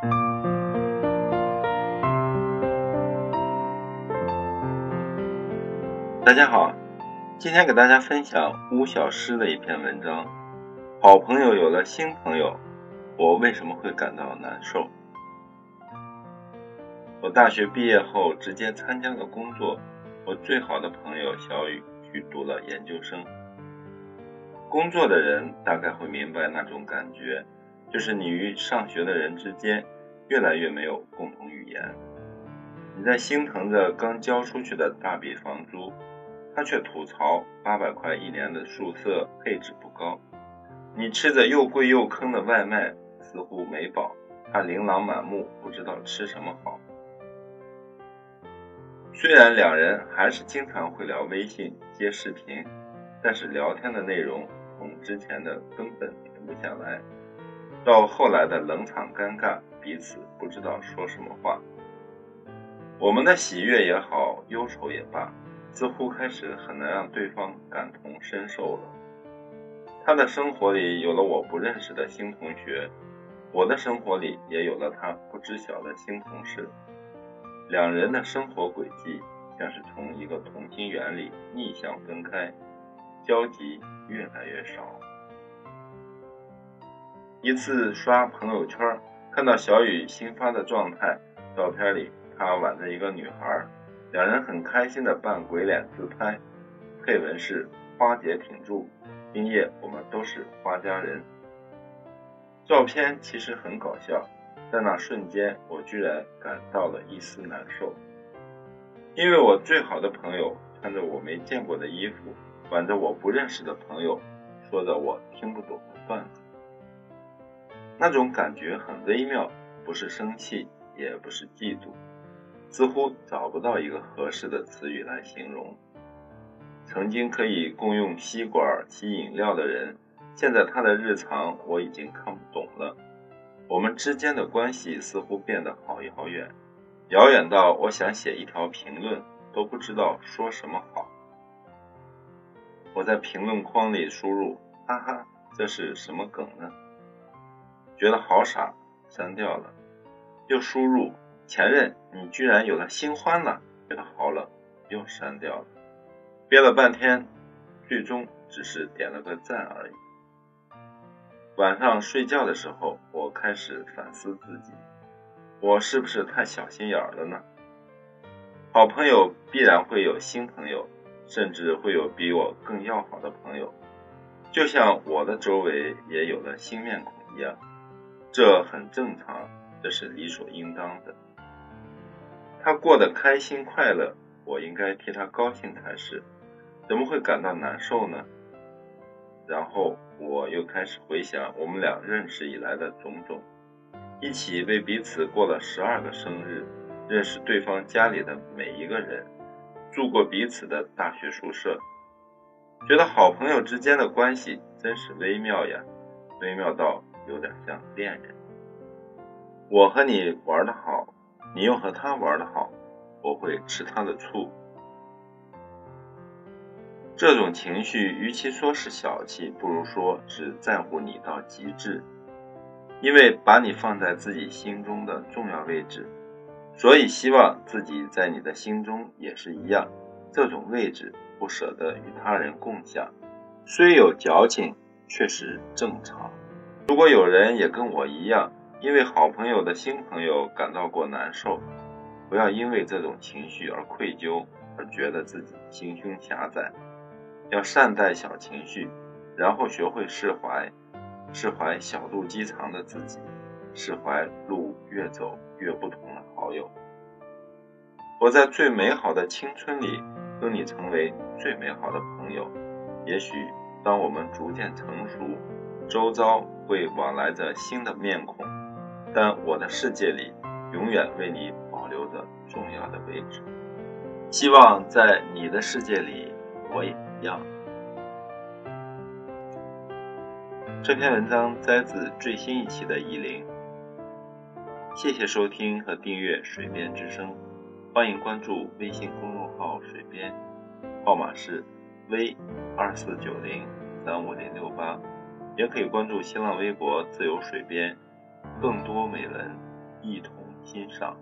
大家好，今天给大家分享巫小诗的一篇文章。好朋友有了新朋友，我为什么会感到难受？我大学毕业后直接参加了工作，我最好的朋友小雨去读了研究生。工作的人大概会明白那种感觉，就是你与上学的人之间越来越没有共同语言。你在心疼着刚交出去的大笔房租。他却吐槽八百块一年的宿舍配置不高，你吃着又贵又坑的外卖似乎没饱，他琳琅满目不知道吃什么好。虽然两人还是经常会聊微信接视频，但是聊天的内容同之前的根本停不下来，到后来的冷场尴尬，彼此不知道说什么话。我们的喜悦也好，忧愁也罢。似乎开始很难让对方感同身受了。他的生活里有了我不认识的新同学，我的生活里也有了他不知晓的新同事。两人的生活轨迹像是从一个同心圆里逆向分开，交集越来越少。一次刷朋友圈，看到小雨新发的状态照片里，他挽着一个女孩。两人很开心的扮鬼脸自拍，配文是“花姐挺住，今夜我们都是花家人”。照片其实很搞笑，在那瞬间我居然感到了一丝难受，因为我最好的朋友穿着我没见过的衣服，挽着我不认识的朋友，说着我听不懂的段子。那种感觉很微妙，不是生气，也不是嫉妒。似乎找不到一个合适的词语来形容。曾经可以共用吸管吸饮料的人，现在他的日常我已经看不懂了。我们之间的关系似乎变得好遥远，遥远到我想写一条评论都不知道说什么好。我在评论框里输入“哈哈，这是什么梗呢？”觉得好傻，删掉了。又输入。前任，你居然有了新欢了，觉得好冷，又删掉了。憋了半天，最终只是点了个赞而已。晚上睡觉的时候，我开始反思自己，我是不是太小心眼了呢？好朋友必然会有新朋友，甚至会有比我更要好的朋友，就像我的周围也有了新面孔一样，这很正常，这是理所应当的。他过得开心快乐，我应该替他高兴才是，怎么会感到难受呢？然后我又开始回想我们俩认识以来的种种，一起为彼此过了十二个生日，认识对方家里的每一个人，住过彼此的大学宿舍，觉得好朋友之间的关系真是微妙呀，微妙到有点像恋人。我和你玩的好。你又和他玩的好，我会吃他的醋。这种情绪，与其说是小气，不如说是在乎你到极致。因为把你放在自己心中的重要位置，所以希望自己在你的心中也是一样。这种位置不舍得与他人共享，虽有矫情，却是正常。如果有人也跟我一样。因为好朋友的新朋友感到过难受，不要因为这种情绪而愧疚，而觉得自己心胸狭窄。要善待小情绪，然后学会释怀，释怀小肚鸡肠的自己，释怀路越走越不同的好友。我在最美好的青春里跟你成为最美好的朋友。也许当我们逐渐成熟，周遭会往来着新的面孔。但我的世界里，永远为你保留着重要的位置。希望在你的世界里，我也一样。这篇文章摘自最新一期的《意林》。谢谢收听和订阅《水边之声》，欢迎关注微信公众号“水边”，号码是 V 二四九零三五零六八，也可以关注新浪微博“自由水边”。更多美文，一同欣赏。